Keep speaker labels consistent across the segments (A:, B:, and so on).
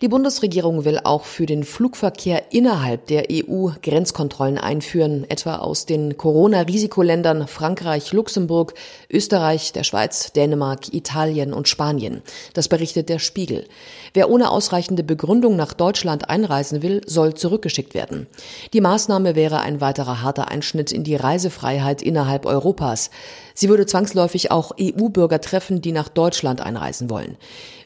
A: Die Bundesregierung will auch für den Flugverkehr innerhalb der EU Grenzkontrollen einführen, etwa aus den Corona-Risikoländern Frankreich, Luxemburg, Österreich, der Schweiz, Dänemark, Italien und Spanien. Das berichtet der Spiegel. Wer ohne ausreichende Begründung nach Deutschland einreisen will, soll zurückgeschickt werden. Die Maßnahme wäre ein weiterer harter Einschnitt in die Reisefreiheit innerhalb Europas. Sie würde zwangsläufig auch EU-Bürger treffen, die nach Deutschland einreisen wollen.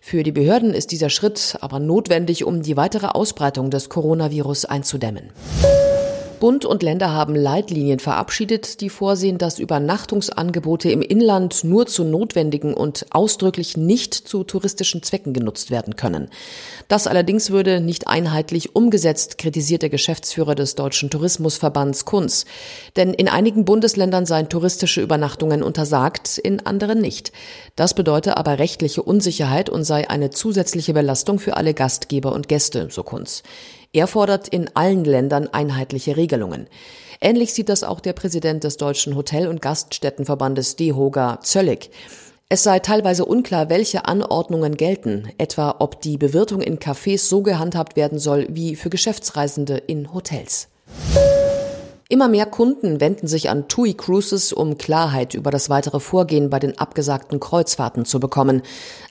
A: Für die Behörden ist dieser Schritt aber notwendig, um die weitere Ausbreitung des Coronavirus einzudämmen. Bund und Länder haben Leitlinien verabschiedet, die vorsehen, dass Übernachtungsangebote im Inland nur zu notwendigen und ausdrücklich nicht zu touristischen Zwecken genutzt werden können. Das allerdings würde nicht einheitlich umgesetzt, kritisiert der Geschäftsführer des Deutschen Tourismusverbands Kunz. Denn in einigen Bundesländern seien touristische Übernachtungen untersagt, in anderen nicht. Das bedeutet aber rechtliche Unsicherheit und sei eine zusätzliche Belastung für alle Gastgeber und Gäste, so Kunz. Er fordert in allen Ländern einheitliche Regelungen. Ähnlich sieht das auch der Präsident des Deutschen Hotel- und Gaststättenverbandes DEHOGA Zöllig. Es sei teilweise unklar, welche Anordnungen gelten, etwa ob die Bewirtung in Cafés so gehandhabt werden soll wie für Geschäftsreisende in Hotels. Immer mehr Kunden wenden sich an TUI Cruises, um Klarheit über das weitere Vorgehen bei den abgesagten Kreuzfahrten zu bekommen.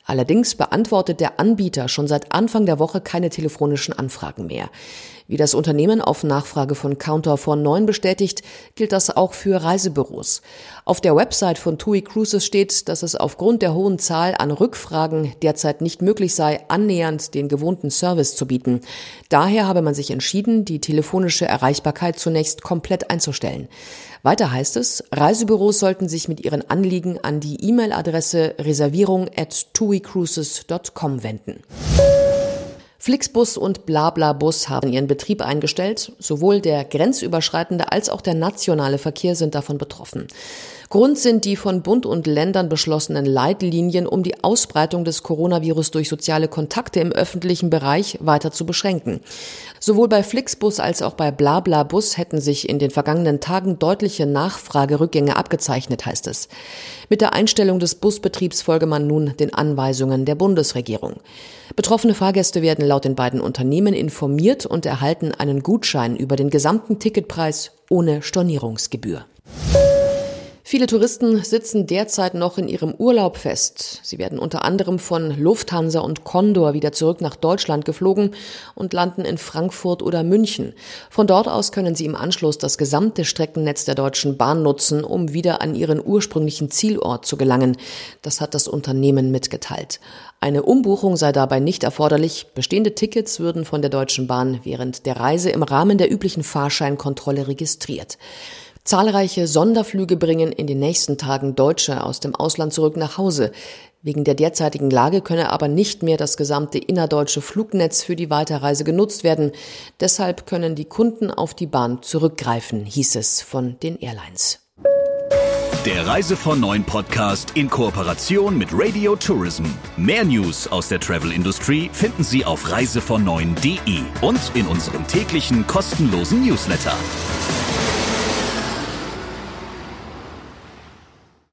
A: Allerdings beantwortet der Anbieter schon seit Anfang der Woche keine telefonischen Anfragen mehr. Wie das Unternehmen auf Nachfrage von Counter von 9 bestätigt, gilt das auch für Reisebüros. Auf der Website von TUI Cruises steht, dass es aufgrund der hohen Zahl an Rückfragen derzeit nicht möglich sei, annähernd den gewohnten Service zu bieten. Daher habe man sich entschieden, die telefonische Erreichbarkeit zunächst komplett einzustellen. Weiter heißt es, Reisebüros sollten sich mit ihren Anliegen an die E-Mail-Adresse reservierung at tuicruises.com wenden. Flixbus und Blablabus haben ihren Betrieb eingestellt. Sowohl der grenzüberschreitende als auch der nationale Verkehr sind davon betroffen. Grund sind die von Bund und Ländern beschlossenen Leitlinien, um die Ausbreitung des Coronavirus durch soziale Kontakte im öffentlichen Bereich weiter zu beschränken. Sowohl bei Flixbus als auch bei Blablabus hätten sich in den vergangenen Tagen deutliche Nachfragerückgänge abgezeichnet, heißt es. Mit der Einstellung des Busbetriebs folge man nun den Anweisungen der Bundesregierung. Betroffene Fahrgäste werden laut den beiden Unternehmen informiert und erhalten einen Gutschein über den gesamten Ticketpreis ohne Stornierungsgebühr. Viele Touristen sitzen derzeit noch in ihrem Urlaub fest. Sie werden unter anderem von Lufthansa und Condor wieder zurück nach Deutschland geflogen und landen in Frankfurt oder München. Von dort aus können sie im Anschluss das gesamte Streckennetz der Deutschen Bahn nutzen, um wieder an ihren ursprünglichen Zielort zu gelangen. Das hat das Unternehmen mitgeteilt. Eine Umbuchung sei dabei nicht erforderlich. Bestehende Tickets würden von der Deutschen Bahn während der Reise im Rahmen der üblichen Fahrscheinkontrolle registriert. Zahlreiche Sonderflüge bringen in den nächsten Tagen Deutsche aus dem Ausland zurück nach Hause. Wegen der derzeitigen Lage könne aber nicht mehr das gesamte innerdeutsche Flugnetz für die Weiterreise genutzt werden. Deshalb können die Kunden auf die Bahn zurückgreifen, hieß es von den Airlines.
B: Der Reise von Neuen Podcast in Kooperation mit Radio Tourism. Mehr News aus der Travel Industry finden Sie auf reisevon und in unserem täglichen kostenlosen Newsletter.